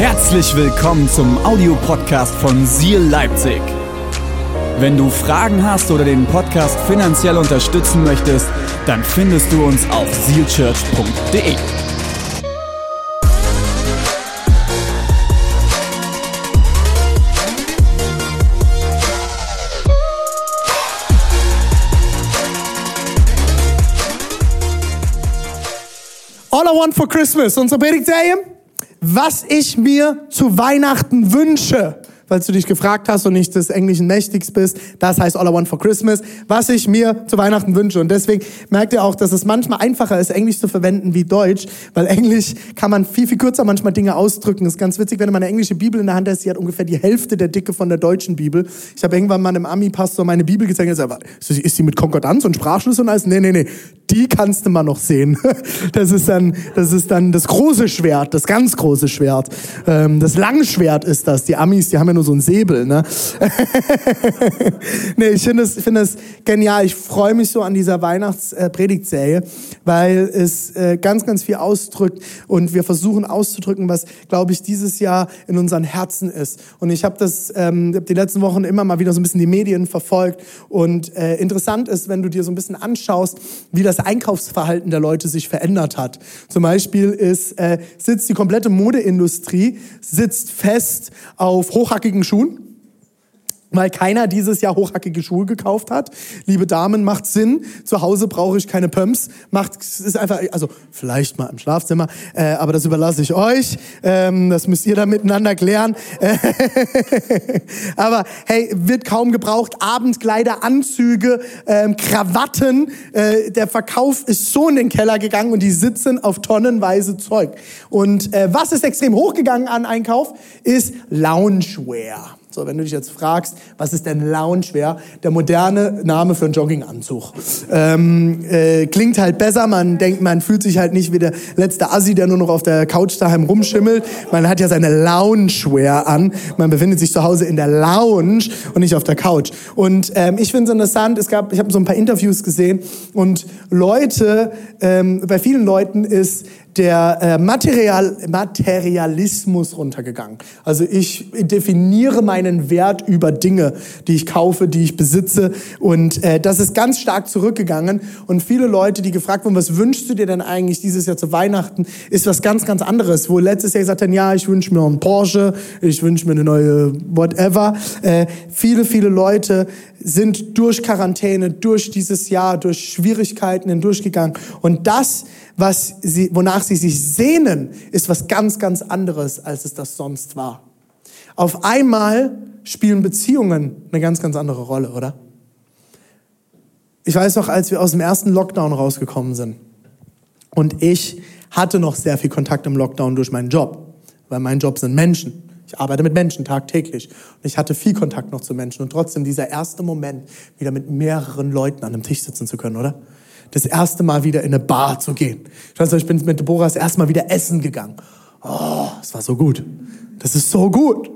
Herzlich willkommen zum Audiopodcast von Seal Leipzig. Wenn du Fragen hast oder den Podcast finanziell unterstützen möchtest, dann findest du uns auf sealchurch.de. All I Want for Christmas, unsere Predigtserie. Was ich mir zu Weihnachten wünsche falls du dich gefragt hast und nicht des Englischen mächtigst bist. Das heißt All I Want for Christmas, was ich mir zu Weihnachten wünsche. Und deswegen merkt ihr auch, dass es manchmal einfacher ist, Englisch zu verwenden wie Deutsch, weil Englisch kann man viel, viel kürzer manchmal Dinge ausdrücken. Das ist ganz witzig, wenn du mal eine englische Bibel in der Hand hast, die hat ungefähr die Hälfte der Dicke von der deutschen Bibel. Ich habe irgendwann mal einem Ami-Pastor meine Bibel gezeigt und gesagt, ist die mit Konkordanz und Sprachschluss und alles? Nee, nee, nee, die kannst du mal noch sehen. Das ist dann das, ist dann das große Schwert, das ganz große Schwert. Ähm, das Langschwert ist das. Die Amis, die haben ja nur so ein Säbel, ne? nee, ich finde es, finde es genial. Ich freue mich so an dieser Weihnachtspredigtserie, weil es äh, ganz, ganz viel ausdrückt und wir versuchen auszudrücken, was, glaube ich, dieses Jahr in unseren Herzen ist. Und ich habe das ähm, die letzten Wochen immer mal wieder so ein bisschen die Medien verfolgt und äh, interessant ist, wenn du dir so ein bisschen anschaust, wie das Einkaufsverhalten der Leute sich verändert hat. Zum Beispiel ist, äh, sitzt die komplette Modeindustrie sitzt fest auf hochhackigen Schuhen weil keiner dieses Jahr hochhackige Schuhe gekauft hat. Liebe Damen, macht Sinn. Zu Hause brauche ich keine Pumps. Macht, ist einfach, also vielleicht mal im Schlafzimmer, äh, aber das überlasse ich euch. Ähm, das müsst ihr dann miteinander klären. aber hey, wird kaum gebraucht. Abendkleider, Anzüge, ähm, Krawatten. Äh, der Verkauf ist so in den Keller gegangen und die sitzen auf tonnenweise Zeug. Und äh, was ist extrem hochgegangen an Einkauf? Ist Loungewear. So, wenn du dich jetzt fragst, was ist denn Loungewear? Der moderne Name für einen Jogginganzug. Ähm, äh, klingt halt besser, man denkt, man fühlt sich halt nicht wie der letzte Assi, der nur noch auf der Couch daheim rumschimmelt. Man hat ja seine Loungewear an. Man befindet sich zu Hause in der Lounge und nicht auf der Couch. Und ähm, ich finde es interessant, es gab, ich habe so ein paar Interviews gesehen und Leute, ähm, bei vielen Leuten ist der äh, Material, Materialismus runtergegangen. Also ich definiere meinen Wert über Dinge, die ich kaufe, die ich besitze. Und äh, das ist ganz stark zurückgegangen. Und viele Leute, die gefragt wurden, was wünschst du dir denn eigentlich dieses Jahr zu Weihnachten, ist was ganz, ganz anderes. Wo letztes Jahr gesagt haben, ja, ich wünsche mir einen Porsche, ich wünsche mir eine neue whatever. Äh, viele, viele Leute sind durch Quarantäne, durch dieses Jahr, durch Schwierigkeiten hindurchgegangen. Und das, was sie, wonach sie sich sehnen, ist was ganz, ganz anderes, als es das sonst war. Auf einmal spielen Beziehungen eine ganz, ganz andere Rolle, oder? Ich weiß noch, als wir aus dem ersten Lockdown rausgekommen sind und ich hatte noch sehr viel Kontakt im Lockdown durch meinen Job, weil mein Job sind Menschen. Ich arbeite mit Menschen tagtäglich und ich hatte viel Kontakt noch zu Menschen und trotzdem dieser erste Moment, wieder mit mehreren Leuten an einem Tisch sitzen zu können, oder? Das erste Mal wieder in eine Bar zu gehen. Ich weiß noch, ich bin mit Deborah das erste Mal wieder essen gegangen. Oh, es war so gut. Das ist so gut.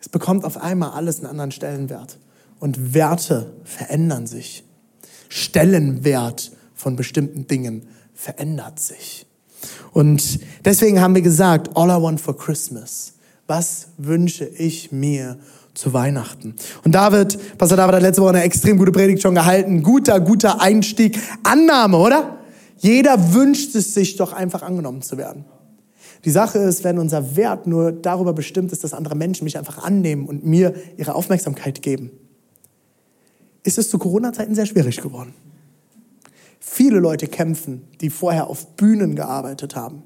Es bekommt auf einmal alles einen anderen Stellenwert. Und Werte verändern sich. Stellenwert von bestimmten Dingen verändert sich. Und deswegen haben wir gesagt, all I want for Christmas was wünsche ich mir zu Weihnachten? Und David, Pastor David hat letzte Woche eine extrem gute Predigt schon gehalten. Guter, guter Einstieg. Annahme, oder? Jeder wünscht es sich doch einfach angenommen zu werden. Die Sache ist, wenn unser Wert nur darüber bestimmt ist, dass andere Menschen mich einfach annehmen und mir ihre Aufmerksamkeit geben, ist es zu Corona-Zeiten sehr schwierig geworden. Viele Leute kämpfen, die vorher auf Bühnen gearbeitet haben,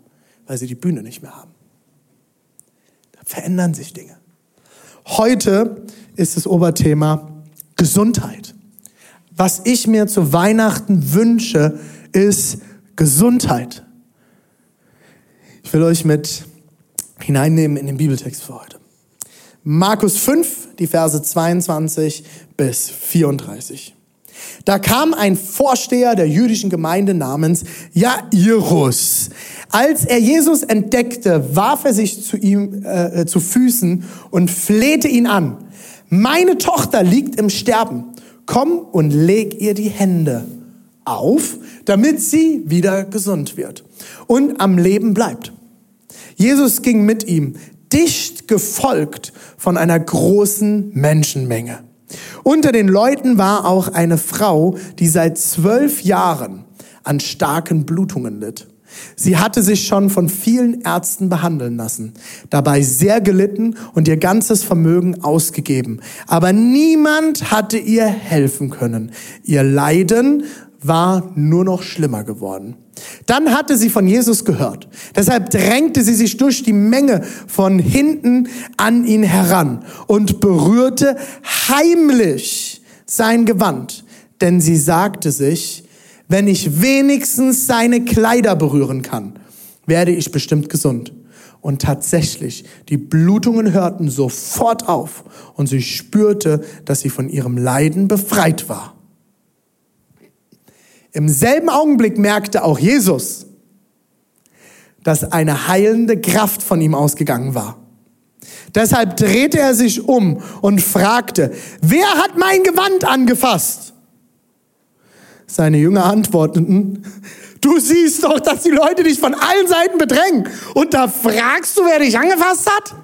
weil sie die Bühne nicht mehr haben verändern sich Dinge. Heute ist das Oberthema Gesundheit. Was ich mir zu Weihnachten wünsche, ist Gesundheit. Ich will euch mit hineinnehmen in den Bibeltext für heute. Markus 5, die Verse 22 bis 34. Da kam ein Vorsteher der jüdischen Gemeinde namens Jairus. Als er Jesus entdeckte, warf er sich zu ihm äh, zu Füßen und flehte ihn an. Meine Tochter liegt im Sterben. Komm und leg ihr die Hände auf, damit sie wieder gesund wird und am Leben bleibt. Jesus ging mit ihm, dicht gefolgt von einer großen Menschenmenge. Unter den Leuten war auch eine Frau, die seit zwölf Jahren an starken Blutungen litt. Sie hatte sich schon von vielen Ärzten behandeln lassen, dabei sehr gelitten und ihr ganzes Vermögen ausgegeben. Aber niemand hatte ihr helfen können. Ihr Leiden war nur noch schlimmer geworden. Dann hatte sie von Jesus gehört. Deshalb drängte sie sich durch die Menge von hinten an ihn heran und berührte heimlich sein Gewand. Denn sie sagte sich, wenn ich wenigstens seine Kleider berühren kann, werde ich bestimmt gesund. Und tatsächlich, die Blutungen hörten sofort auf und sie spürte, dass sie von ihrem Leiden befreit war. Im selben Augenblick merkte auch Jesus, dass eine heilende Kraft von ihm ausgegangen war. Deshalb drehte er sich um und fragte, wer hat mein Gewand angefasst? Seine Jünger antworteten, du siehst doch, dass die Leute dich von allen Seiten bedrängen und da fragst du, wer dich angefasst hat?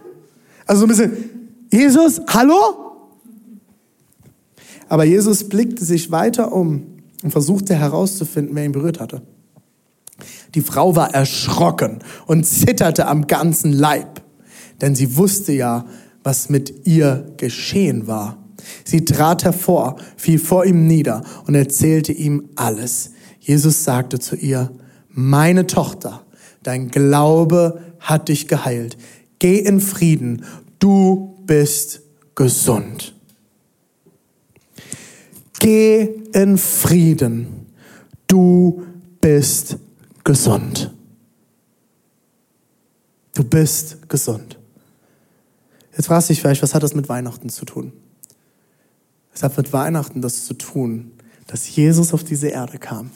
Also ein bisschen, Jesus, hallo? Aber Jesus blickte sich weiter um und versuchte herauszufinden, wer ihn berührt hatte. Die Frau war erschrocken und zitterte am ganzen Leib, denn sie wusste ja, was mit ihr geschehen war. Sie trat hervor, fiel vor ihm nieder und erzählte ihm alles. Jesus sagte zu ihr, meine Tochter, dein Glaube hat dich geheilt. Geh in Frieden, du bist gesund. Geh in Frieden. Du bist gesund. Du bist gesund. Jetzt fragst du dich vielleicht, was hat das mit Weihnachten zu tun? Es hat mit Weihnachten das zu tun, dass Jesus auf diese Erde kam.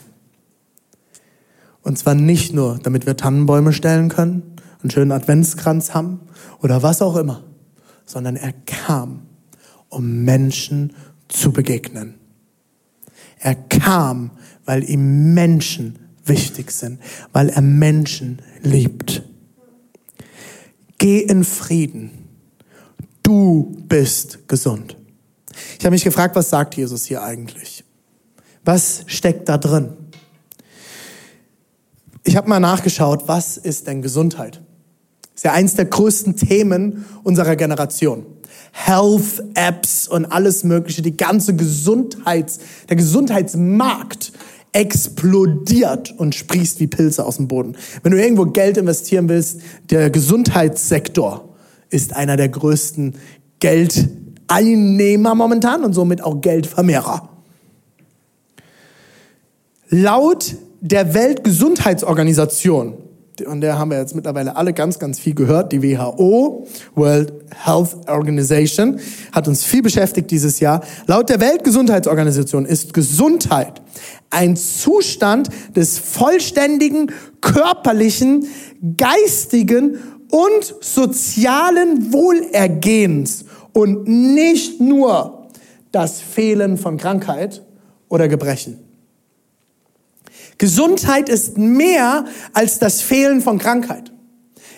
Und zwar nicht nur, damit wir Tannenbäume stellen können, einen schönen Adventskranz haben oder was auch immer, sondern er kam, um Menschen zu begegnen. Er kam, weil ihm Menschen wichtig sind, weil er Menschen liebt. Geh in Frieden. Du bist gesund. Ich habe mich gefragt, was sagt Jesus hier eigentlich? Was steckt da drin? Ich habe mal nachgeschaut, was ist denn Gesundheit? Ist ja eins der größten Themen unserer Generation. Health-Apps und alles Mögliche, die ganze Gesundheits, der Gesundheitsmarkt explodiert und sprießt wie Pilze aus dem Boden. Wenn du irgendwo Geld investieren willst, der Gesundheitssektor ist einer der größten Geldeinnehmer momentan und somit auch Geldvermehrer. Laut der Weltgesundheitsorganisation und der haben wir jetzt mittlerweile alle ganz, ganz viel gehört. Die WHO, World Health Organization, hat uns viel beschäftigt dieses Jahr. Laut der Weltgesundheitsorganisation ist Gesundheit ein Zustand des vollständigen körperlichen, geistigen und sozialen Wohlergehens und nicht nur das Fehlen von Krankheit oder Gebrechen. Gesundheit ist mehr als das Fehlen von Krankheit.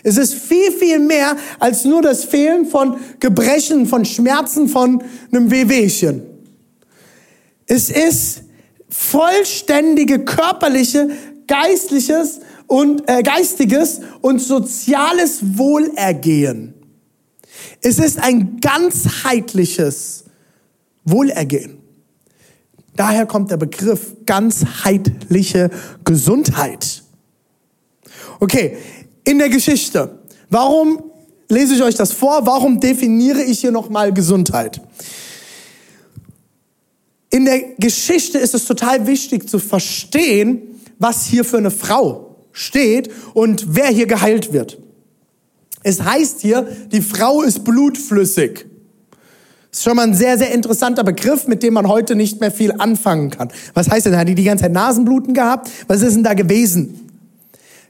Es ist viel, viel mehr als nur das Fehlen von Gebrechen, von Schmerzen, von einem Wehwehchen. Es ist vollständige körperliche, geistliches und äh, geistiges und soziales Wohlergehen. Es ist ein ganzheitliches Wohlergehen. Daher kommt der Begriff ganzheitliche Gesundheit. Okay, in der Geschichte. Warum lese ich euch das vor? Warum definiere ich hier nochmal Gesundheit? In der Geschichte ist es total wichtig zu verstehen, was hier für eine Frau steht und wer hier geheilt wird. Es heißt hier, die Frau ist blutflüssig. Das ist schon mal ein sehr, sehr interessanter Begriff, mit dem man heute nicht mehr viel anfangen kann. Was heißt denn? Hat die die ganze Zeit Nasenbluten gehabt? Was ist denn da gewesen?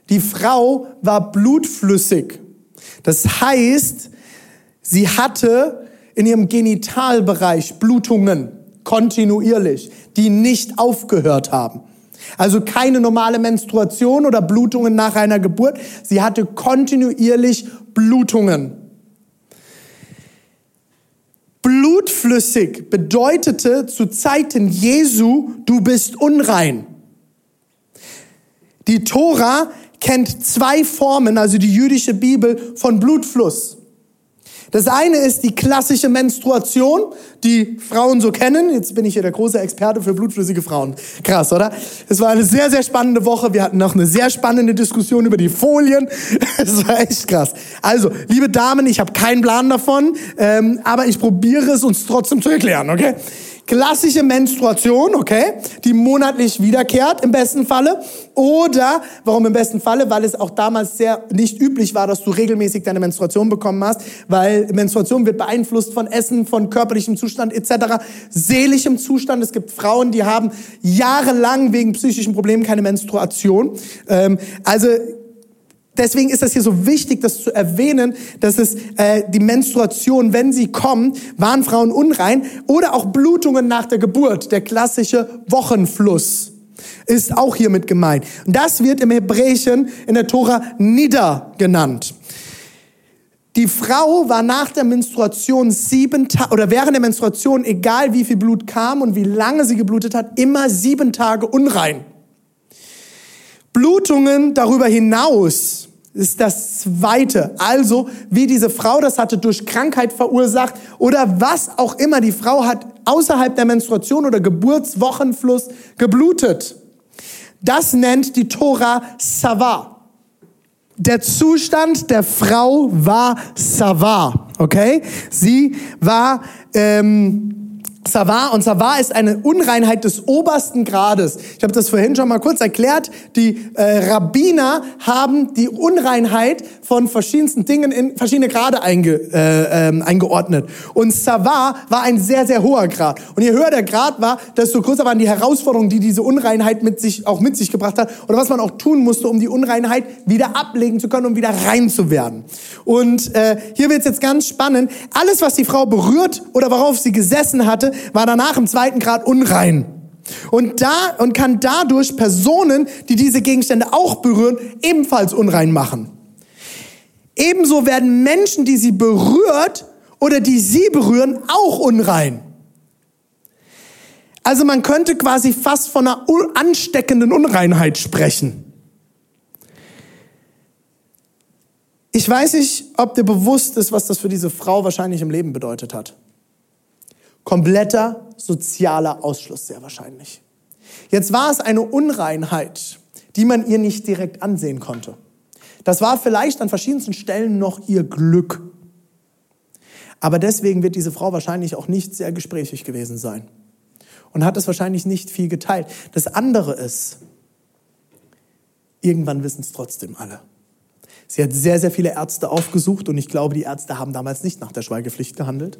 Die Frau war blutflüssig. Das heißt, sie hatte in ihrem Genitalbereich Blutungen kontinuierlich, die nicht aufgehört haben. Also keine normale Menstruation oder Blutungen nach einer Geburt. Sie hatte kontinuierlich Blutungen. Blutflüssig bedeutete zu Zeiten Jesu, du bist unrein. Die Tora kennt zwei Formen, also die jüdische Bibel, von Blutfluss. Das eine ist die klassische Menstruation, die Frauen so kennen. Jetzt bin ich hier der große Experte für blutflüssige Frauen. Krass, oder? Es war eine sehr, sehr spannende Woche. Wir hatten noch eine sehr spannende Diskussion über die Folien. Es war echt krass. Also, liebe Damen, ich habe keinen Plan davon, ähm, aber ich probiere es uns trotzdem zu erklären, okay? Klassische Menstruation, okay, die monatlich wiederkehrt im besten Falle. Oder, warum im besten Falle? Weil es auch damals sehr nicht üblich war, dass du regelmäßig deine Menstruation bekommen hast, weil Menstruation wird beeinflusst von Essen, von körperlichem Zustand etc., seelischem Zustand. Es gibt Frauen, die haben jahrelang wegen psychischen Problemen keine Menstruation. Ähm, also Deswegen ist das hier so wichtig, das zu erwähnen, dass es äh, die Menstruation, wenn sie kommen, waren Frauen unrein oder auch Blutungen nach der Geburt, der klassische Wochenfluss ist auch hier mit gemeint. Und das wird im Hebräischen in der Tora Nida genannt. Die Frau war nach der Menstruation sieben Tage, oder während der Menstruation, egal wie viel Blut kam und wie lange sie geblutet hat, immer sieben Tage unrein. Blutungen darüber hinaus ist das Zweite. Also, wie diese Frau das hatte durch Krankheit verursacht oder was auch immer. Die Frau hat außerhalb der Menstruation oder Geburtswochenfluss geblutet. Das nennt die Tora Sava. Der Zustand der Frau war Sava, okay? Sie war ähm, Savar und Savar ist eine Unreinheit des obersten Grades. Ich habe das vorhin schon mal kurz erklärt. Die äh, Rabbiner haben die Unreinheit von verschiedensten Dingen in verschiedene Grade einge, äh, ähm, eingeordnet. Und Savar war ein sehr, sehr hoher Grad. Und je höher der Grad war, desto größer waren die Herausforderungen, die diese Unreinheit mit sich, auch mit sich gebracht hat. Oder was man auch tun musste, um die Unreinheit wieder ablegen zu können, um wieder rein zu werden. Und äh, hier wird es jetzt ganz spannend. Alles, was die Frau berührt oder worauf sie gesessen hatte, war danach im zweiten Grad unrein. Und da, und kann dadurch Personen, die diese Gegenstände auch berühren, ebenfalls unrein machen. Ebenso werden Menschen, die sie berührt oder die sie berühren, auch unrein. Also man könnte quasi fast von einer ansteckenden Unreinheit sprechen. Ich weiß nicht, ob dir bewusst ist, was das für diese Frau wahrscheinlich im Leben bedeutet hat. Kompletter sozialer Ausschluss sehr wahrscheinlich. Jetzt war es eine Unreinheit, die man ihr nicht direkt ansehen konnte. Das war vielleicht an verschiedensten Stellen noch ihr Glück. Aber deswegen wird diese Frau wahrscheinlich auch nicht sehr gesprächig gewesen sein und hat es wahrscheinlich nicht viel geteilt. Das andere ist, irgendwann wissen es trotzdem alle. Sie hat sehr, sehr viele Ärzte aufgesucht und ich glaube, die Ärzte haben damals nicht nach der Schweigepflicht gehandelt.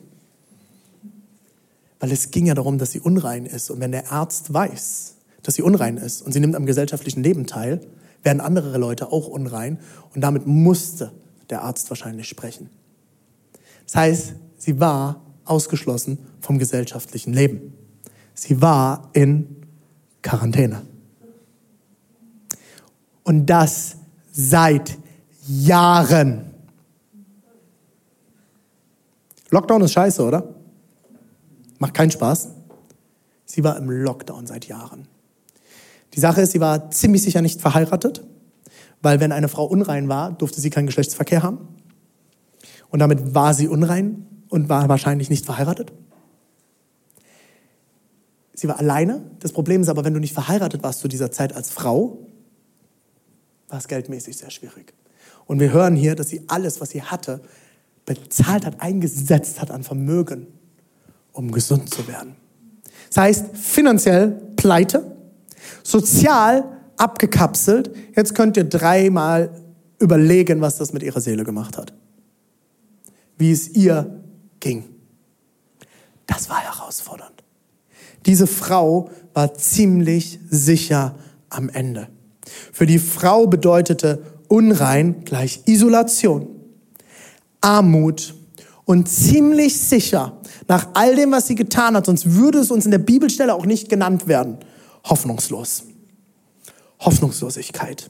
Weil es ging ja darum, dass sie unrein ist. Und wenn der Arzt weiß, dass sie unrein ist und sie nimmt am gesellschaftlichen Leben teil, werden andere Leute auch unrein. Und damit musste der Arzt wahrscheinlich sprechen. Das heißt, sie war ausgeschlossen vom gesellschaftlichen Leben. Sie war in Quarantäne. Und das seit Jahren. Lockdown ist scheiße, oder? Macht keinen Spaß. Sie war im Lockdown seit Jahren. Die Sache ist, sie war ziemlich sicher nicht verheiratet, weil wenn eine Frau unrein war, durfte sie keinen Geschlechtsverkehr haben. Und damit war sie unrein und war wahrscheinlich nicht verheiratet. Sie war alleine. Das Problem ist aber, wenn du nicht verheiratet warst zu dieser Zeit als Frau, war es geldmäßig sehr schwierig. Und wir hören hier, dass sie alles, was sie hatte, bezahlt hat, eingesetzt hat an Vermögen um gesund zu werden. Das heißt, finanziell pleite, sozial abgekapselt. Jetzt könnt ihr dreimal überlegen, was das mit ihrer Seele gemacht hat. Wie es ihr ging. Das war herausfordernd. Diese Frau war ziemlich sicher am Ende. Für die Frau bedeutete unrein gleich Isolation, Armut und ziemlich sicher nach all dem, was sie getan hat, sonst würde es uns in der Bibelstelle auch nicht genannt werden, hoffnungslos. Hoffnungslosigkeit.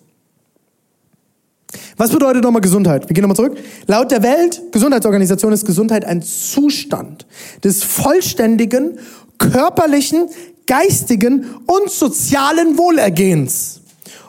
Was bedeutet nochmal Gesundheit? Wir gehen nochmal zurück. Laut der Weltgesundheitsorganisation ist Gesundheit ein Zustand des vollständigen, körperlichen, geistigen und sozialen Wohlergehens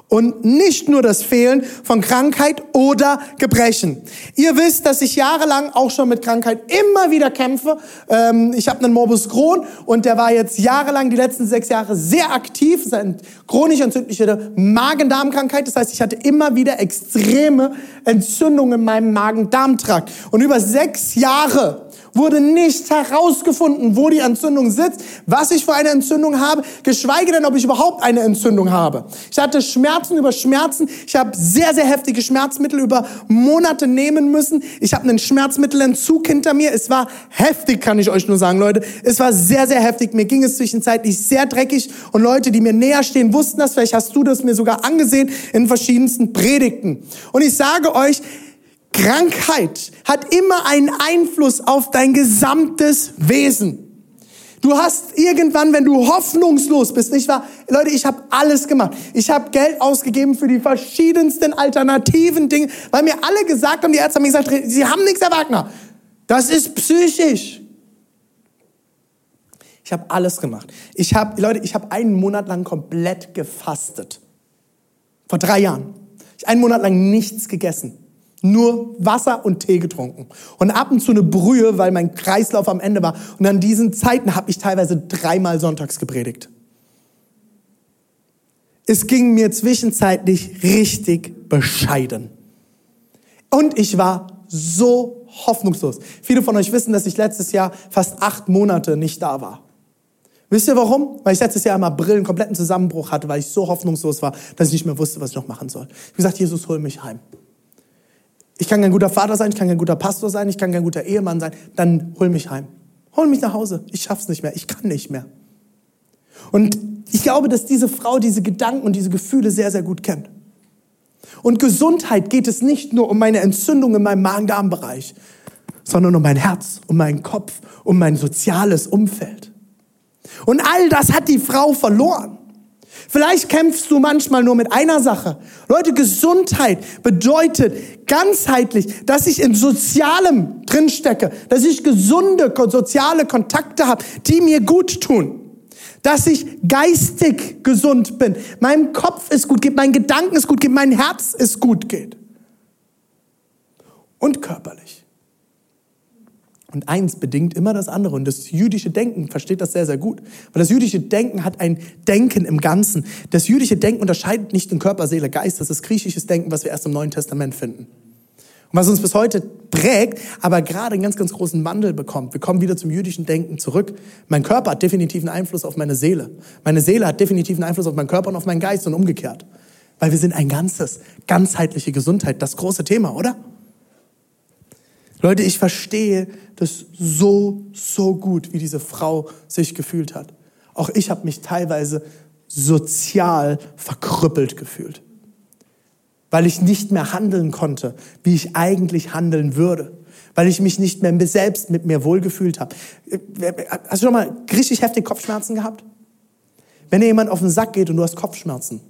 und nicht nur das Fehlen von Krankheit oder Gebrechen. Ihr wisst, dass ich jahrelang auch schon mit Krankheit immer wieder kämpfe. Ähm, ich habe einen Morbus Crohn und der war jetzt jahrelang, die letzten sechs Jahre, sehr aktiv. Das ist eine chronisch entzündliche Magen-Darm-Krankheit. Das heißt, ich hatte immer wieder extreme Entzündungen in meinem Magen-Darm-Trakt. Und über sechs Jahre wurde nicht herausgefunden, wo die Entzündung sitzt, was ich für eine Entzündung habe, geschweige denn, ob ich überhaupt eine Entzündung habe. Ich hatte Schmerzen über Schmerzen. Ich habe sehr, sehr heftige Schmerzmittel über Monate nehmen müssen. Ich habe einen Schmerzmittelentzug hinter mir. Es war heftig, kann ich euch nur sagen, Leute. Es war sehr, sehr heftig. Mir ging es zwischenzeitlich sehr dreckig und Leute, die mir näher stehen, wussten das. Vielleicht hast du das mir sogar angesehen in verschiedensten Predigten. Und ich sage euch, Krankheit hat immer einen Einfluss auf dein gesamtes Wesen. Du hast irgendwann, wenn du hoffnungslos bist, nicht wahr? Leute, ich habe alles gemacht. Ich habe Geld ausgegeben für die verschiedensten alternativen Dinge, weil mir alle gesagt haben, die Ärzte haben mir gesagt, sie haben nichts, Herr Wagner. Das ist psychisch. Ich habe alles gemacht. Ich habe, Leute, ich habe einen Monat lang komplett gefastet. Vor drei Jahren. Ich habe einen Monat lang nichts gegessen. Nur Wasser und Tee getrunken. Und ab und zu eine Brühe, weil mein Kreislauf am Ende war. Und an diesen Zeiten habe ich teilweise dreimal sonntags gepredigt. Es ging mir zwischenzeitlich richtig bescheiden. Und ich war so hoffnungslos. Viele von euch wissen, dass ich letztes Jahr fast acht Monate nicht da war. Wisst ihr warum? Weil ich letztes Jahr im April einen kompletten Zusammenbruch hatte, weil ich so hoffnungslos war, dass ich nicht mehr wusste, was ich noch machen soll. Ich habe gesagt, Jesus, hol mich heim. Ich kann kein guter Vater sein, ich kann kein guter Pastor sein, ich kann kein guter Ehemann sein. Dann hol mich heim. Hol mich nach Hause. Ich schaff's nicht mehr. Ich kann nicht mehr. Und ich glaube, dass diese Frau diese Gedanken und diese Gefühle sehr, sehr gut kennt. Und Gesundheit geht es nicht nur um meine Entzündung in meinem Magen-Darm-Bereich, sondern um mein Herz, um meinen Kopf, um mein soziales Umfeld. Und all das hat die Frau verloren. Vielleicht kämpfst du manchmal nur mit einer Sache. Leute, Gesundheit bedeutet ganzheitlich, dass ich in Sozialem drinstecke, dass ich gesunde soziale Kontakte habe, die mir gut tun. Dass ich geistig gesund bin, meinem Kopf ist gut geht, mein Gedanken ist gut geht, mein Herz ist gut geht. Und körperlich. Und eins bedingt immer das andere. Und das jüdische Denken versteht das sehr, sehr gut. Weil das jüdische Denken hat ein Denken im Ganzen. Das jüdische Denken unterscheidet nicht in Körper, Seele, Geist. Das ist griechisches Denken, was wir erst im Neuen Testament finden. Und was uns bis heute prägt, aber gerade einen ganz, ganz großen Wandel bekommt. Wir kommen wieder zum jüdischen Denken zurück. Mein Körper hat definitiven Einfluss auf meine Seele. Meine Seele hat definitiven Einfluss auf meinen Körper und auf meinen Geist und umgekehrt. Weil wir sind ein Ganzes. Ganzheitliche Gesundheit. Das große Thema, oder? Leute, ich verstehe das so, so gut, wie diese Frau sich gefühlt hat. Auch ich habe mich teilweise sozial verkrüppelt gefühlt, weil ich nicht mehr handeln konnte, wie ich eigentlich handeln würde, weil ich mich nicht mehr selbst mit mir wohlgefühlt habe. Hast du schon mal richtig heftig Kopfschmerzen gehabt? Wenn dir jemand auf den Sack geht und du hast Kopfschmerzen,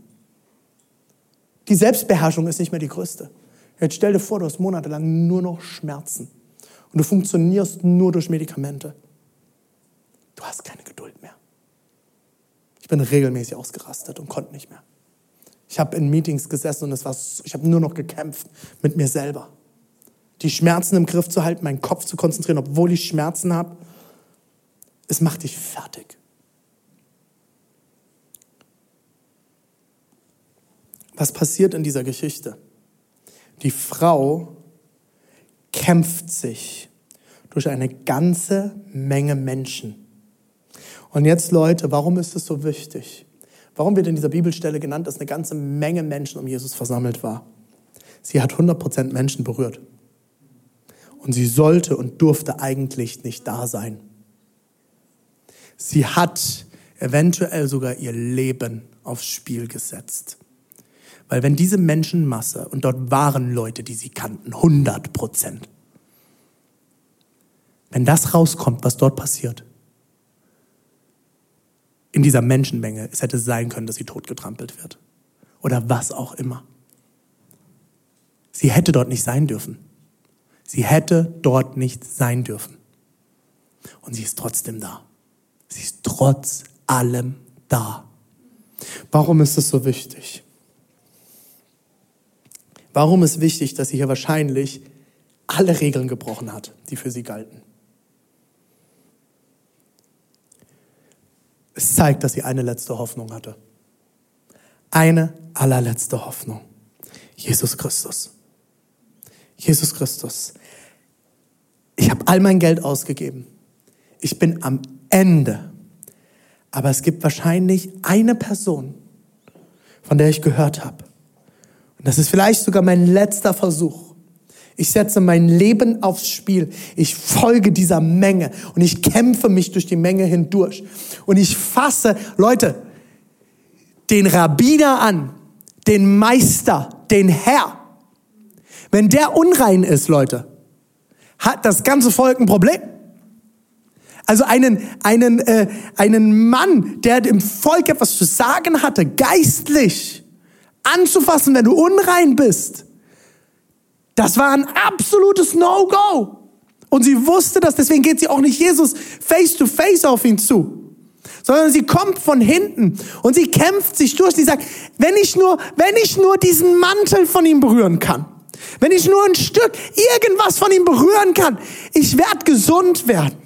die Selbstbeherrschung ist nicht mehr die größte. Jetzt stell dir vor, du hast monatelang nur noch Schmerzen und du funktionierst nur durch Medikamente. Du hast keine Geduld mehr. Ich bin regelmäßig ausgerastet und konnte nicht mehr. Ich habe in Meetings gesessen und es war, ich habe nur noch gekämpft mit mir selber. Die Schmerzen im Griff zu halten, meinen Kopf zu konzentrieren, obwohl ich Schmerzen habe, es macht dich fertig. Was passiert in dieser Geschichte? Die Frau kämpft sich durch eine ganze Menge Menschen. Und jetzt, Leute, warum ist es so wichtig? Warum wird in dieser Bibelstelle genannt, dass eine ganze Menge Menschen um Jesus versammelt war? Sie hat 100% Menschen berührt. Und sie sollte und durfte eigentlich nicht da sein. Sie hat eventuell sogar ihr Leben aufs Spiel gesetzt. Weil wenn diese Menschenmasse, und dort waren Leute, die sie kannten, 100 Prozent, wenn das rauskommt, was dort passiert, in dieser Menschenmenge, es hätte sein können, dass sie totgetrampelt wird oder was auch immer. Sie hätte dort nicht sein dürfen. Sie hätte dort nicht sein dürfen. Und sie ist trotzdem da. Sie ist trotz allem da. Warum ist es so wichtig? Warum ist wichtig, dass sie hier wahrscheinlich alle Regeln gebrochen hat, die für sie galten? Es zeigt, dass sie eine letzte Hoffnung hatte. Eine allerletzte Hoffnung. Jesus Christus. Jesus Christus. Ich habe all mein Geld ausgegeben. Ich bin am Ende. Aber es gibt wahrscheinlich eine Person, von der ich gehört habe. Und das ist vielleicht sogar mein letzter Versuch. Ich setze mein Leben aufs Spiel. Ich folge dieser Menge und ich kämpfe mich durch die Menge hindurch. Und ich fasse, Leute, den Rabbiner an, den Meister, den Herr. Wenn der unrein ist, Leute, hat das ganze Volk ein Problem. Also einen, einen, äh, einen Mann, der dem Volk etwas zu sagen hatte, geistlich anzufassen, wenn du unrein bist. Das war ein absolutes No-Go. Und sie wusste das, deswegen geht sie auch nicht Jesus face to face auf ihn zu. Sondern sie kommt von hinten und sie kämpft sich durch. Sie sagt, wenn ich nur, wenn ich nur diesen Mantel von ihm berühren kann, wenn ich nur ein Stück irgendwas von ihm berühren kann, ich werde gesund werden.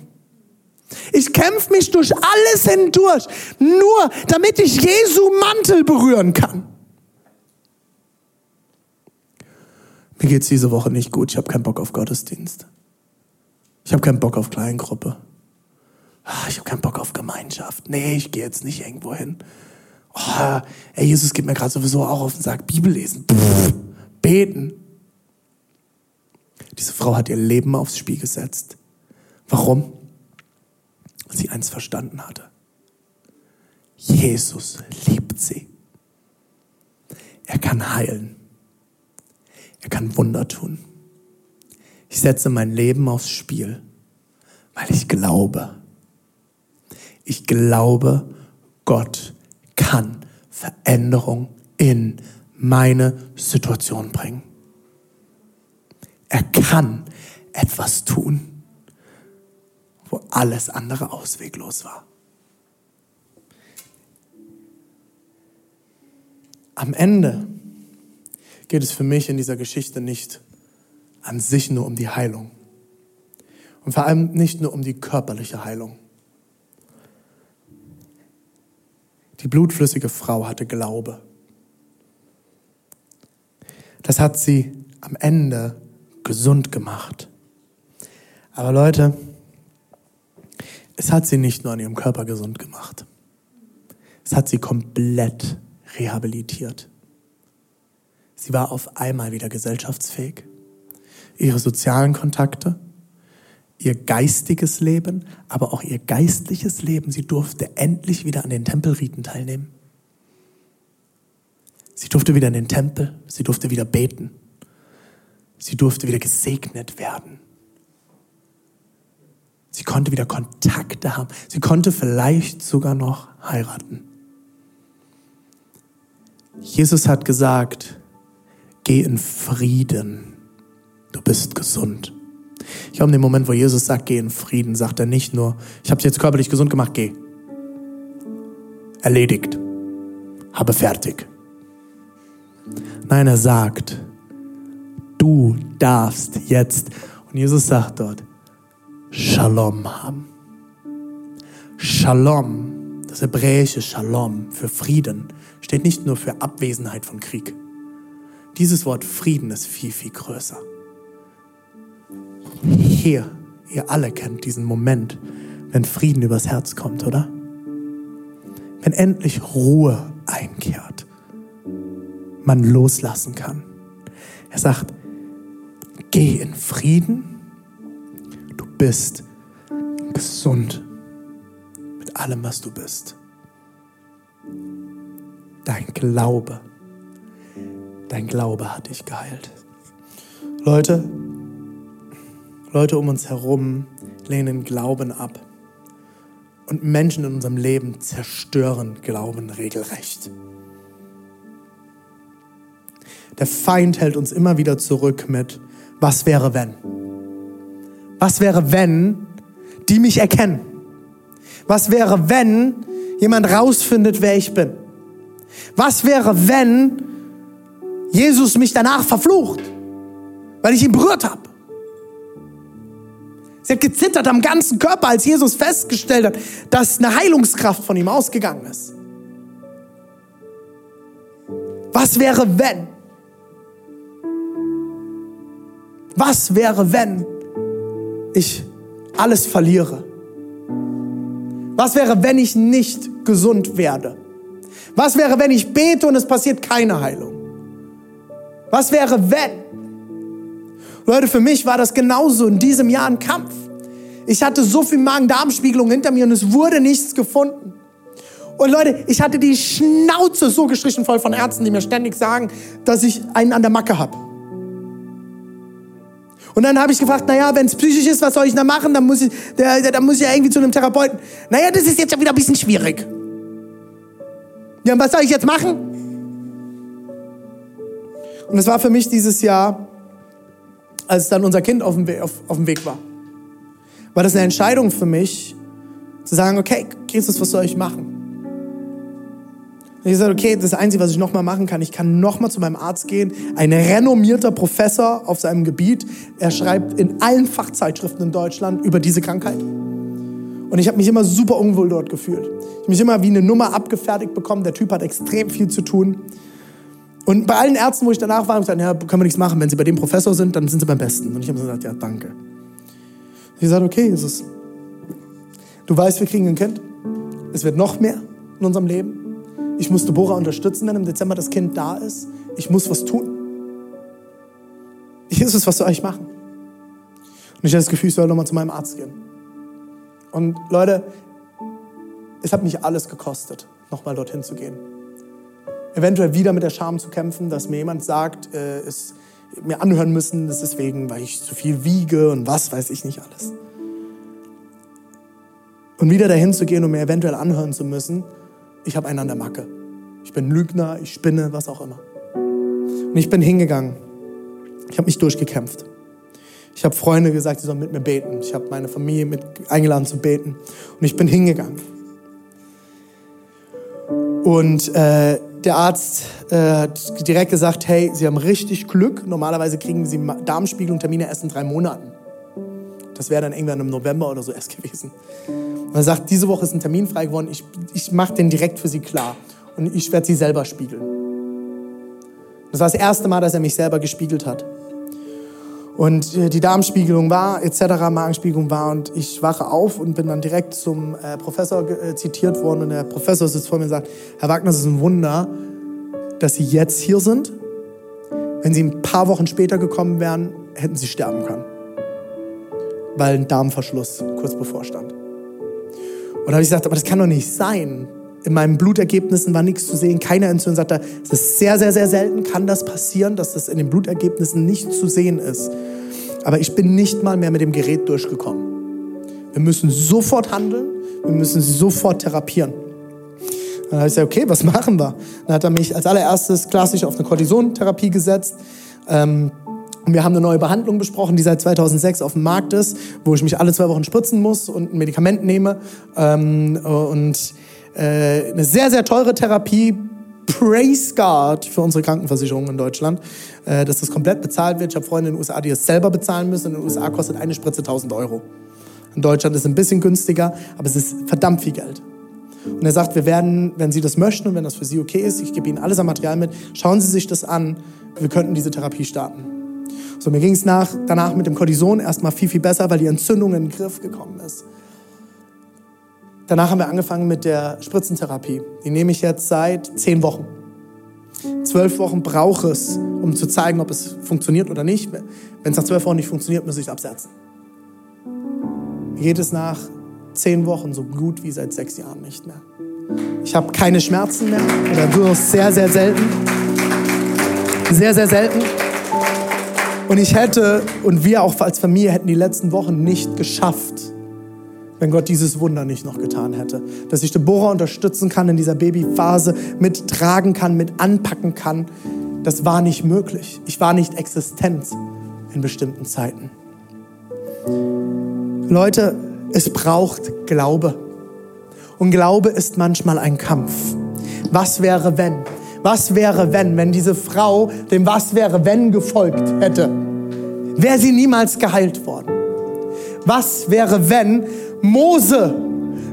Ich kämpfe mich durch alles hindurch, nur damit ich Jesu Mantel berühren kann. Mir geht's diese Woche nicht gut. Ich habe keinen Bock auf Gottesdienst. Ich habe keinen Bock auf Kleingruppe. Ah, ich habe keinen Bock auf Gemeinschaft. Nee, ich gehe jetzt nicht irgendwo hin. Oh, ey, Jesus geht mir gerade sowieso auch auf den Sack. Bibel lesen. Pff, beten. Diese Frau hat ihr Leben aufs Spiel gesetzt. Warum? Weil sie eins verstanden hatte. Jesus liebt sie. Er kann heilen. Er kann Wunder tun. Ich setze mein Leben aufs Spiel, weil ich glaube. Ich glaube, Gott kann Veränderung in meine Situation bringen. Er kann etwas tun, wo alles andere ausweglos war. Am Ende geht es für mich in dieser Geschichte nicht an sich nur um die Heilung. Und vor allem nicht nur um die körperliche Heilung. Die blutflüssige Frau hatte Glaube. Das hat sie am Ende gesund gemacht. Aber Leute, es hat sie nicht nur an ihrem Körper gesund gemacht. Es hat sie komplett rehabilitiert. Sie war auf einmal wieder gesellschaftsfähig. Ihre sozialen Kontakte, ihr geistiges Leben, aber auch ihr geistliches Leben. Sie durfte endlich wieder an den Tempelriten teilnehmen. Sie durfte wieder in den Tempel, sie durfte wieder beten. Sie durfte wieder gesegnet werden. Sie konnte wieder Kontakte haben. Sie konnte vielleicht sogar noch heiraten. Jesus hat gesagt, geh in Frieden. Du bist gesund. Ich glaube, in dem Moment, wo Jesus sagt, geh in Frieden, sagt er nicht nur, ich habe dich jetzt körperlich gesund gemacht, geh. Erledigt. Habe fertig. Nein, er sagt, du darfst jetzt, und Jesus sagt dort, Shalom haben. Shalom, das hebräische Shalom für Frieden, steht nicht nur für Abwesenheit von Krieg. Dieses Wort Frieden ist viel, viel größer. Hier, ihr alle kennt diesen Moment, wenn Frieden übers Herz kommt, oder? Wenn endlich Ruhe einkehrt, man loslassen kann. Er sagt, geh in Frieden, du bist gesund mit allem, was du bist. Dein Glaube Dein Glaube hat dich geheilt. Leute, Leute um uns herum lehnen Glauben ab. Und Menschen in unserem Leben zerstören Glauben regelrecht. Der Feind hält uns immer wieder zurück mit, was wäre wenn? Was wäre wenn die mich erkennen? Was wäre wenn jemand rausfindet, wer ich bin? Was wäre wenn Jesus mich danach verflucht, weil ich ihn berührt habe? Sie hat gezittert am ganzen Körper, als Jesus festgestellt hat, dass eine Heilungskraft von ihm ausgegangen ist. Was wäre, wenn? Was wäre, wenn ich alles verliere? Was wäre, wenn ich nicht gesund werde? Was wäre, wenn ich bete und es passiert keine Heilung? Was wäre, wenn? Leute, für mich war das genauso in diesem Jahr ein Kampf. Ich hatte so viel Magen-Darm-Spiegelung hinter mir und es wurde nichts gefunden. Und Leute, ich hatte die Schnauze so gestrichen voll von Ärzten, die mir ständig sagen, dass ich einen an der Macke habe. Und dann habe ich gefragt, naja, wenn es psychisch ist, was soll ich da machen? Dann muss ich, dann muss ich ja irgendwie zu einem Therapeuten. Naja, das ist jetzt ja wieder ein bisschen schwierig. Ja, und was soll ich jetzt machen? Und es war für mich dieses Jahr, als dann unser Kind auf dem, Weg, auf, auf dem Weg war, war das eine Entscheidung für mich, zu sagen, okay, Jesus, was soll ich machen? Und ich gesagt, okay, das Einzige, was ich nochmal machen kann, ich kann nochmal zu meinem Arzt gehen, ein renommierter Professor auf seinem Gebiet. Er schreibt in allen Fachzeitschriften in Deutschland über diese Krankheit. Und ich habe mich immer super unwohl dort gefühlt. Ich habe mich immer wie eine Nummer abgefertigt bekommen. Der Typ hat extrem viel zu tun. Und bei allen Ärzten, wo ich danach war, habe ich gesagt, ja, können wir nichts machen. Wenn Sie bei dem Professor sind, dann sind Sie beim Besten. Und ich habe gesagt, ja, danke. Und ich gesagt, okay, Jesus, du weißt, wir kriegen ein Kind. Es wird noch mehr in unserem Leben. Ich muss Deborah unterstützen, wenn im Dezember das Kind da ist. Ich muss was tun. Jesus, was soll ich machen? Und ich hatte das Gefühl, ich soll nochmal zu meinem Arzt gehen. Und Leute, es hat mich alles gekostet, nochmal dorthin zu gehen. Eventuell wieder mit der Scham zu kämpfen, dass mir jemand sagt, äh, es mir anhören müssen, das ist wegen, weil ich zu viel wiege und was weiß ich nicht alles. Und wieder dahin zu gehen und mir eventuell anhören zu müssen, ich habe einen an der Macke. Ich bin Lügner, ich spinne, was auch immer. Und ich bin hingegangen. Ich habe mich durchgekämpft. Ich habe Freunde gesagt, sie sollen mit mir beten. Ich habe meine Familie mit eingeladen zu beten. Und ich bin hingegangen. Und äh, der Arzt äh, hat direkt gesagt, hey, Sie haben richtig Glück. Normalerweise kriegen Sie Darmspiegelung Termine erst in drei Monaten. Das wäre dann irgendwann im November oder so erst gewesen. Und er sagt, diese Woche ist ein Termin frei geworden, ich, ich mache den direkt für Sie klar und ich werde Sie selber spiegeln. Das war das erste Mal, dass er mich selber gespiegelt hat. Und äh, die Darmspiegelung war, etc., Magenspiegelung war und ich wache auf und bin dann direkt zum äh, Professor äh, zitiert worden und der Professor sitzt vor mir und sagt, Herr Wagner, es ist ein Wunder, dass Sie jetzt hier sind. Wenn Sie ein paar Wochen später gekommen wären, hätten Sie sterben können, weil ein Darmverschluss kurz bevorstand. Und da habe ich gesagt, aber das kann doch nicht sein. In meinen Blutergebnissen war nichts zu sehen, keine Entzündung. Sagt er, es ist sehr, sehr, sehr selten, kann das passieren, dass das in den Blutergebnissen nicht zu sehen ist. Aber ich bin nicht mal mehr mit dem Gerät durchgekommen. Wir müssen sofort handeln, wir müssen sie sofort therapieren. Dann habe ich gesagt, okay, was machen wir? Dann hat er mich als allererstes klassisch auf eine Cortisontherapie gesetzt. Ähm, und wir haben eine neue Behandlung besprochen, die seit 2006 auf dem Markt ist, wo ich mich alle zwei Wochen spritzen muss und ein Medikament nehme. Ähm, und äh, eine sehr, sehr teure Therapie. Praise God für unsere Krankenversicherung in Deutschland, äh, dass das komplett bezahlt wird. Ich habe Freunde in den USA, die es selber bezahlen müssen. In den USA kostet eine Spritze 1000 Euro. In Deutschland ist es ein bisschen günstiger, aber es ist verdammt viel Geld. Und er sagt, wir werden, wenn Sie das möchten und wenn das für Sie okay ist, ich gebe Ihnen alles an Material mit, schauen Sie sich das an, wir könnten diese Therapie starten. So, mir ging es nach, danach mit dem Cortison erstmal viel, viel besser, weil die Entzündung in den Griff gekommen ist. Danach haben wir angefangen mit der Spritzentherapie. Die nehme ich jetzt seit zehn Wochen. Zwölf Wochen brauche es, um zu zeigen, ob es funktioniert oder nicht. Wenn es nach zwölf Wochen nicht funktioniert, muss ich es absetzen. Mir geht es nach zehn Wochen so gut wie seit sechs Jahren nicht mehr. Ich habe keine Schmerzen mehr oder nur sehr, sehr selten. Sehr, sehr selten. Und ich hätte und wir auch als Familie hätten die letzten Wochen nicht geschafft, wenn Gott dieses Wunder nicht noch getan hätte. Dass ich Deborah unterstützen kann in dieser Babyphase, mittragen kann, mit anpacken kann. das war nicht möglich. Ich war nicht existent in bestimmten Zeiten. Leute, es braucht Glaube. Und Glaube ist manchmal ein Kampf. Was wäre, wenn? Was wäre, wenn, wenn diese Frau dem Was wäre, wenn gefolgt hätte? Wäre sie niemals geheilt worden? Was wäre, wenn Mose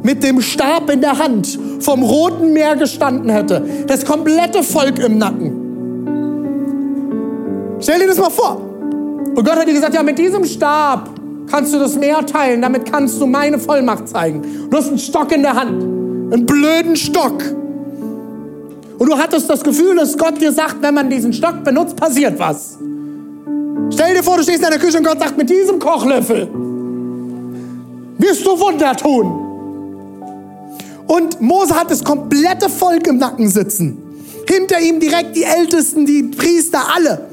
mit dem Stab in der Hand vom Roten Meer gestanden hätte? Das komplette Volk im Nacken. Stell dir das mal vor. Und Gott hat dir gesagt, ja, mit diesem Stab kannst du das Meer teilen, damit kannst du meine Vollmacht zeigen. Du hast einen Stock in der Hand, einen blöden Stock. Und du hattest das Gefühl, dass Gott dir sagt, wenn man diesen Stock benutzt, passiert was. Stell dir vor, du stehst in der Küche und Gott sagt, mit diesem Kochlöffel wirst du Wunder tun. Und Mose hat das komplette Volk im Nacken sitzen. Hinter ihm direkt die Ältesten, die Priester, alle.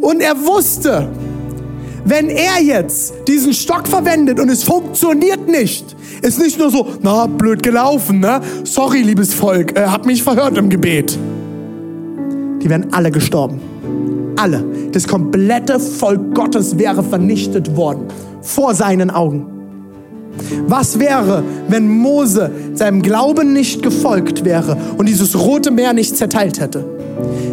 Und er wusste, wenn er jetzt diesen Stock verwendet und es funktioniert nicht, ist nicht nur so, na, blöd gelaufen, ne? Sorry, liebes Volk, äh, hab mich verhört im Gebet. Die wären alle gestorben. Alle. Das komplette Volk Gottes wäre vernichtet worden. Vor seinen Augen. Was wäre, wenn Mose seinem Glauben nicht gefolgt wäre und dieses rote Meer nicht zerteilt hätte?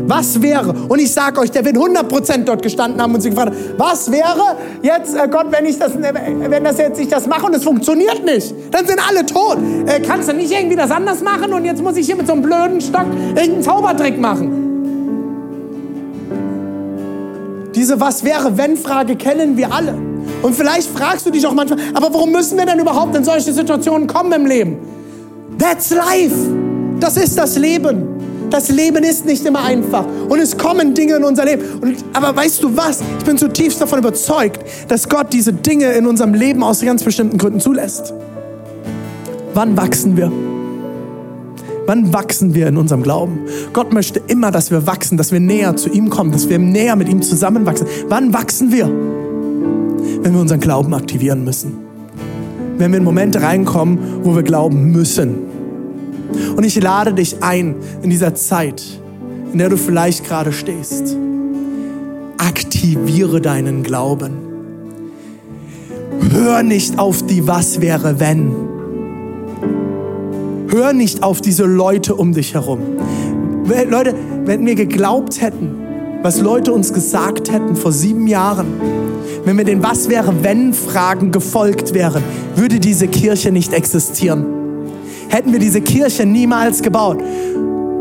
Was wäre, und ich sage euch, der wird 100% dort gestanden haben und sich gefragt, was wäre jetzt, äh Gott, wenn ich das, äh, wenn das jetzt ich das mache und es funktioniert nicht, dann sind alle tot. Äh, kannst du nicht irgendwie das anders machen und jetzt muss ich hier mit so einem blöden Stock irgendeinen Zaubertrick machen? Diese Was wäre, wenn Frage kennen wir alle. Und vielleicht fragst du dich auch manchmal, aber warum müssen wir denn überhaupt in solche Situationen kommen im Leben? That's life. Das ist das Leben. Das Leben ist nicht immer einfach und es kommen Dinge in unser Leben. Und, aber weißt du was? Ich bin zutiefst davon überzeugt, dass Gott diese Dinge in unserem Leben aus ganz bestimmten Gründen zulässt. Wann wachsen wir? Wann wachsen wir in unserem Glauben? Gott möchte immer, dass wir wachsen, dass wir näher zu ihm kommen, dass wir näher mit ihm zusammenwachsen. Wann wachsen wir? Wenn wir unseren Glauben aktivieren müssen. Wenn wir in Momente reinkommen, wo wir glauben müssen. Und ich lade dich ein in dieser Zeit, in der du vielleicht gerade stehst. Aktiviere deinen Glauben. Hör nicht auf die Was wäre wenn. Hör nicht auf diese Leute um dich herum. Leute, wenn wir geglaubt hätten, was Leute uns gesagt hätten vor sieben Jahren, wenn wir den Was wäre wenn Fragen gefolgt wären, würde diese Kirche nicht existieren hätten wir diese Kirche niemals gebaut.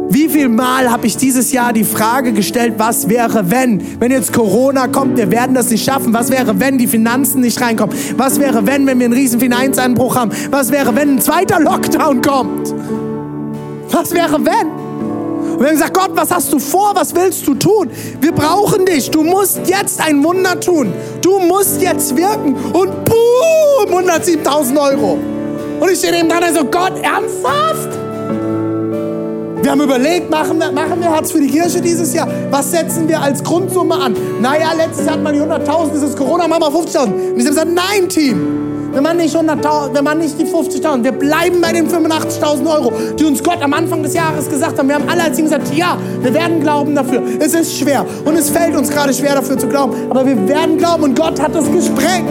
Wie viel Mal habe ich dieses Jahr die Frage gestellt, was wäre, wenn? Wenn jetzt Corona kommt, wir werden das nicht schaffen. Was wäre, wenn die Finanzen nicht reinkommen? Was wäre, wenn, wenn wir einen riesen Finanzeinbruch haben? Was wäre, wenn ein zweiter Lockdown kommt? Was wäre, wenn? Und wir haben gesagt, Gott, was hast du vor? Was willst du tun? Wir brauchen dich. Du musst jetzt ein Wunder tun. Du musst jetzt wirken. Und boom, 107.000 Euro. Und ich stehe neben dran und so, Gott, ernsthaft? Wir haben überlegt, machen wir, machen wir Hartz für die Kirche dieses Jahr? Was setzen wir als Grundsumme an? Naja, letztes Jahr hat man die 100.000, ist Corona, machen wir 50.000. Und ich habe gesagt, nein, Team. Wir machen nicht, 100.000, wir machen nicht die 50.000. Wir bleiben bei den 85.000 Euro, die uns Gott am Anfang des Jahres gesagt haben. Wir haben alle als Team gesagt, ja, wir werden glauben dafür. Es ist schwer und es fällt uns gerade schwer dafür zu glauben. Aber wir werden glauben und Gott hat es gesprengt.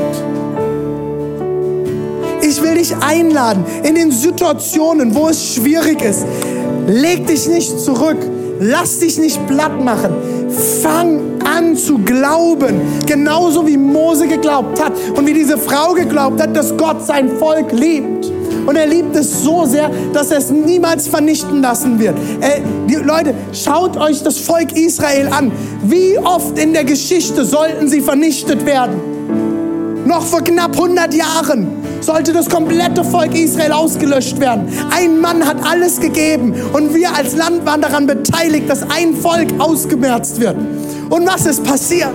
Ich will dich einladen in den Situationen, wo es schwierig ist. Leg dich nicht zurück. Lass dich nicht platt machen. Fang an zu glauben. Genauso wie Mose geglaubt hat und wie diese Frau geglaubt hat, dass Gott sein Volk liebt. Und er liebt es so sehr, dass er es niemals vernichten lassen wird. Äh, die, Leute, schaut euch das Volk Israel an. Wie oft in der Geschichte sollten sie vernichtet werden? Noch vor knapp 100 Jahren sollte das komplette Volk Israel ausgelöscht werden. Ein Mann hat alles gegeben und wir als Land waren daran beteiligt, dass ein Volk ausgemerzt wird. Und was ist passiert?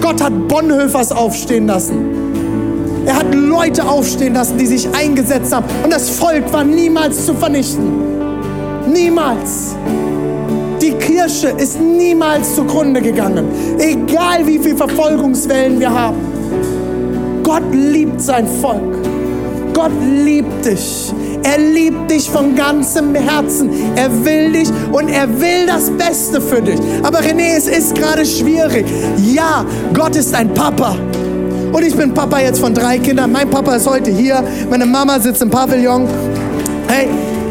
Gott hat Bonhoeffers aufstehen lassen. Er hat Leute aufstehen lassen, die sich eingesetzt haben. Und das Volk war niemals zu vernichten. Niemals. Die Kirche ist niemals zugrunde gegangen. Egal wie viele Verfolgungswellen wir haben. Gott liebt sein Volk. Gott liebt dich. Er liebt dich von ganzem Herzen. Er will dich und er will das Beste für dich. Aber René, es ist gerade schwierig. Ja, Gott ist ein Papa. Und ich bin Papa jetzt von drei Kindern. Mein Papa ist heute hier. Meine Mama sitzt im Pavillon. Hey,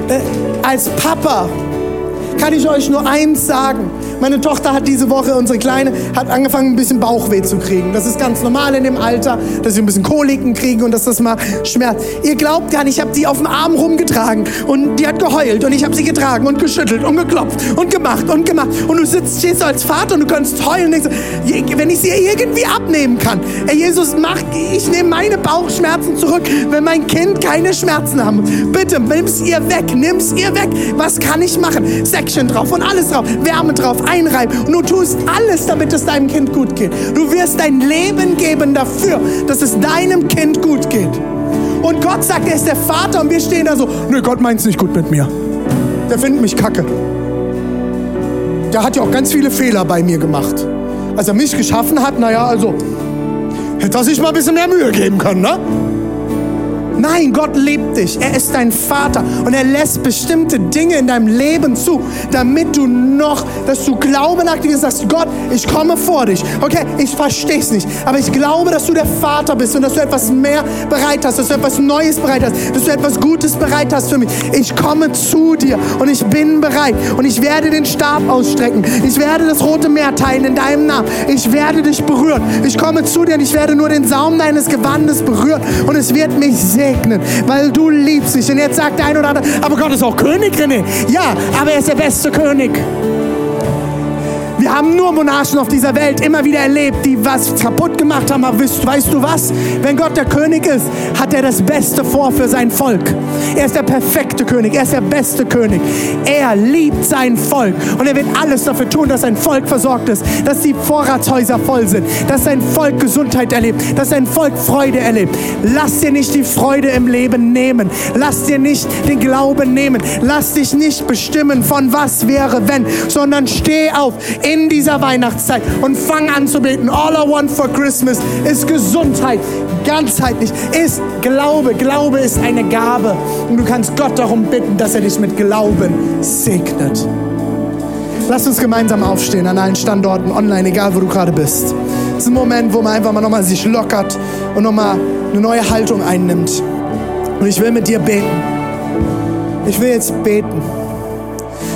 äh, als Papa kann ich euch nur eins sagen. Meine Tochter hat diese Woche, unsere Kleine, hat angefangen, ein bisschen Bauchweh zu kriegen. Das ist ganz normal in dem Alter, dass sie ein bisschen Koliken kriegen und dass das mal schmerzt. Ihr glaubt gar nicht, ich habe die auf dem Arm rumgetragen und die hat geheult und ich habe sie getragen und geschüttelt und geklopft und gemacht und gemacht. Und du sitzt, stehst als Vater und du kannst heulen und denkst, wenn ich sie irgendwie abnehmen kann. Ey, Jesus, mach, ich nehme meine Bauchschmerzen zurück, wenn mein Kind keine Schmerzen haben. Bitte, nimm's ihr weg, nimm's ihr weg. Was kann ich machen? Section drauf und alles drauf, Wärme drauf, einreiben. Und du tust alles, damit es deinem Kind gut geht. Du wirst dein Leben geben dafür, dass es deinem Kind gut geht. Und Gott sagt, er ist der Vater und wir stehen da so, nö, Gott meint es nicht gut mit mir. Der findet mich kacke. Der hat ja auch ganz viele Fehler bei mir gemacht. Als er mich geschaffen hat, naja, also, hätte er sich mal ein bisschen mehr Mühe geben können, ne? Nein, Gott liebt dich. Er ist dein Vater und er lässt bestimmte Dinge in deinem Leben zu, damit du noch, dass du Glauben aktivierst, sagst, Gott, ich komme vor dich. Okay, ich verstehe es nicht, aber ich glaube, dass du der Vater bist und dass du etwas mehr bereit hast, dass du etwas Neues bereit hast, dass du etwas Gutes bereit hast für mich. Ich komme zu dir und ich bin bereit und ich werde den Stab ausstrecken. Ich werde das rote Meer teilen in deinem Namen. Ich werde dich berühren. Ich komme zu dir und ich werde nur den Saum deines Gewandes berühren und es wird mich sehen segnen, weil du liebst mich. Und jetzt sagt der eine oder andere, aber Gott ist auch König, René. Ja, aber er ist der beste König. Haben nur Monarchen auf dieser Welt immer wieder erlebt, die was kaputt gemacht haben. Aber weißt, weißt, du was? Wenn Gott der König ist, hat er das Beste vor für sein Volk. Er ist der perfekte König. Er ist der beste König. Er liebt sein Volk. Und er wird alles dafür tun, dass sein Volk versorgt ist, dass die Vorratshäuser voll sind, dass sein Volk Gesundheit erlebt, dass sein Volk Freude erlebt. Lass dir nicht die Freude im Leben nehmen. Lass dir nicht den Glauben nehmen. Lass dich nicht bestimmen von was wäre, wenn, sondern steh auf in dieser Weihnachtszeit und fang an zu beten. All I want for Christmas ist Gesundheit, ganzheitlich, ist Glaube. Glaube ist eine Gabe und du kannst Gott darum bitten, dass er dich mit Glauben segnet. Lass uns gemeinsam aufstehen an allen Standorten, online, egal wo du gerade bist. Das ist ein Moment, wo man einfach mal nochmal sich lockert und nochmal eine neue Haltung einnimmt. Und ich will mit dir beten. Ich will jetzt beten.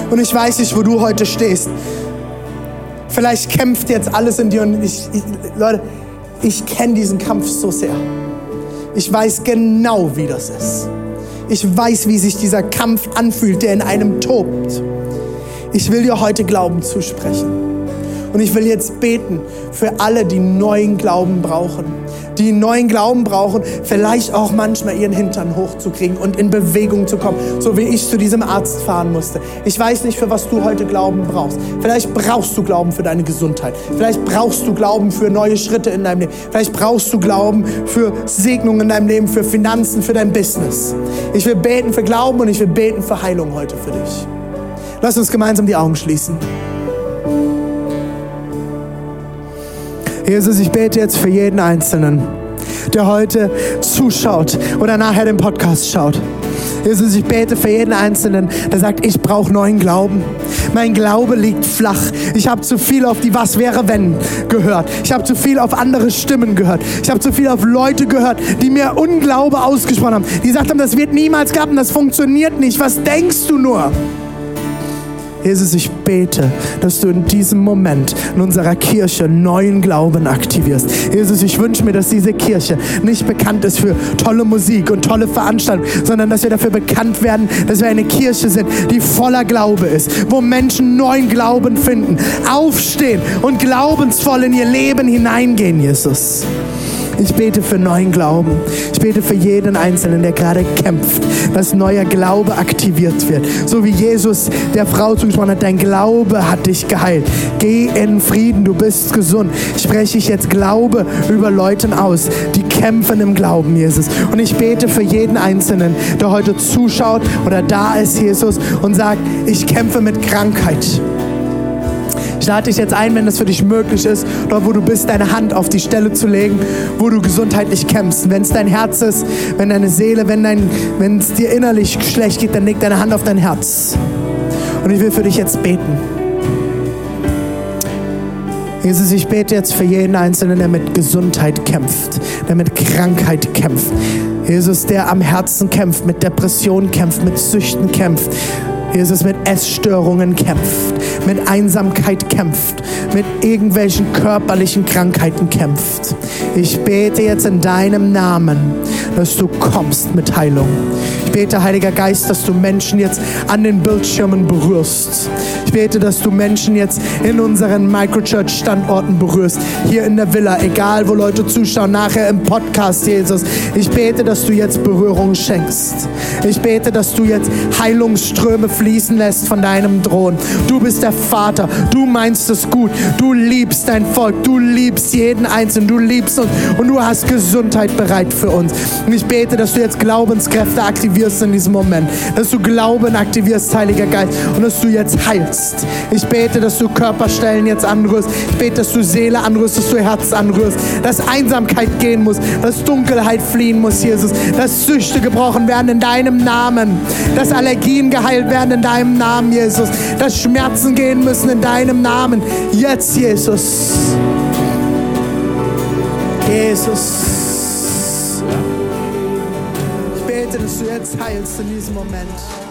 Und ich weiß nicht, wo du heute stehst. Vielleicht kämpft jetzt alles in dir und ich, ich Leute, ich kenne diesen Kampf so sehr. Ich weiß genau, wie das ist. Ich weiß, wie sich dieser Kampf anfühlt, der in einem tobt. Ich will dir heute Glauben zusprechen. Und ich will jetzt beten für alle, die neuen Glauben brauchen. Die neuen Glauben brauchen, vielleicht auch manchmal ihren Hintern hochzukriegen und in Bewegung zu kommen, so wie ich zu diesem Arzt fahren musste. Ich weiß nicht, für was du heute Glauben brauchst. Vielleicht brauchst du Glauben für deine Gesundheit. Vielleicht brauchst du Glauben für neue Schritte in deinem Leben. Vielleicht brauchst du Glauben für Segnungen in deinem Leben, für Finanzen, für dein Business. Ich will beten für Glauben und ich will beten für Heilung heute für dich. Lass uns gemeinsam die Augen schließen. Jesus, ich bete jetzt für jeden Einzelnen, der heute zuschaut oder nachher den Podcast schaut. Jesus, ich bete für jeden Einzelnen, der sagt, ich brauche neuen Glauben. Mein Glaube liegt flach. Ich habe zu viel auf die Was wäre wenn gehört. Ich habe zu viel auf andere Stimmen gehört. Ich habe zu viel auf Leute gehört, die mir Unglaube ausgesprochen haben. Die gesagt haben, das wird niemals klappen, das funktioniert nicht. Was denkst du nur? Jesus, ich bete, dass du in diesem Moment in unserer Kirche neuen Glauben aktivierst. Jesus, ich wünsche mir, dass diese Kirche nicht bekannt ist für tolle Musik und tolle Veranstaltungen, sondern dass wir dafür bekannt werden, dass wir eine Kirche sind, die voller Glaube ist, wo Menschen neuen Glauben finden, aufstehen und glaubensvoll in ihr Leben hineingehen, Jesus. Ich bete für neuen Glauben. Ich bete für jeden Einzelnen, der gerade kämpft, dass neuer Glaube aktiviert wird. So wie Jesus der Frau zugesprochen hat, dein Glaube hat dich geheilt. Geh in Frieden, du bist gesund. Spreche ich jetzt Glaube über Leuten aus, die kämpfen im Glauben, Jesus. Und ich bete für jeden Einzelnen, der heute zuschaut oder da ist, Jesus, und sagt, ich kämpfe mit Krankheit. Ich lade dich jetzt ein, wenn das für dich möglich ist, dort wo du bist, deine Hand auf die Stelle zu legen, wo du gesundheitlich kämpfst. Wenn es dein Herz ist, wenn deine Seele, wenn es dir innerlich schlecht geht, dann leg deine Hand auf dein Herz. Und ich will für dich jetzt beten. Jesus, ich bete jetzt für jeden Einzelnen, der mit Gesundheit kämpft, der mit Krankheit kämpft. Jesus, der am Herzen kämpft, mit Depressionen kämpft, mit Süchten kämpft. Jesus mit Essstörungen kämpft, mit Einsamkeit kämpft, mit irgendwelchen körperlichen Krankheiten kämpft. Ich bete jetzt in deinem Namen, dass du kommst mit Heilung. Ich bete, Heiliger Geist, dass du Menschen jetzt an den Bildschirmen berührst. Ich bete, dass du Menschen jetzt in unseren Microchurch-Standorten berührst. Hier in der Villa, egal wo Leute zuschauen, nachher im Podcast, Jesus. Ich bete, dass du jetzt Berührung schenkst. Ich bete, dass du jetzt Heilungsströme fließen lässt von deinem Thron. Du bist der Vater. Du meinst es gut. Du liebst dein Volk. Du liebst jeden Einzelnen. Du liebst uns. Und du hast Gesundheit bereit für uns. Und ich bete, dass du jetzt Glaubenskräfte aktivierst in diesem Moment. Dass du Glauben aktivierst, Heiliger Geist. Und dass du jetzt heilst. Ich bete, dass du Körperstellen jetzt anrührst. Ich bete, dass du Seele anrührst, dass du Herz anrührst. Dass Einsamkeit gehen muss. Dass Dunkelheit fliehen muss, Jesus. Dass Süchte gebrochen werden in deinem Namen. Dass Allergien geheilt werden in deinem Namen, Jesus. Dass Schmerzen gehen müssen in deinem Namen. Jetzt, Jesus. Jesus. Bete, dass du jetzt heilst in diesem Moment.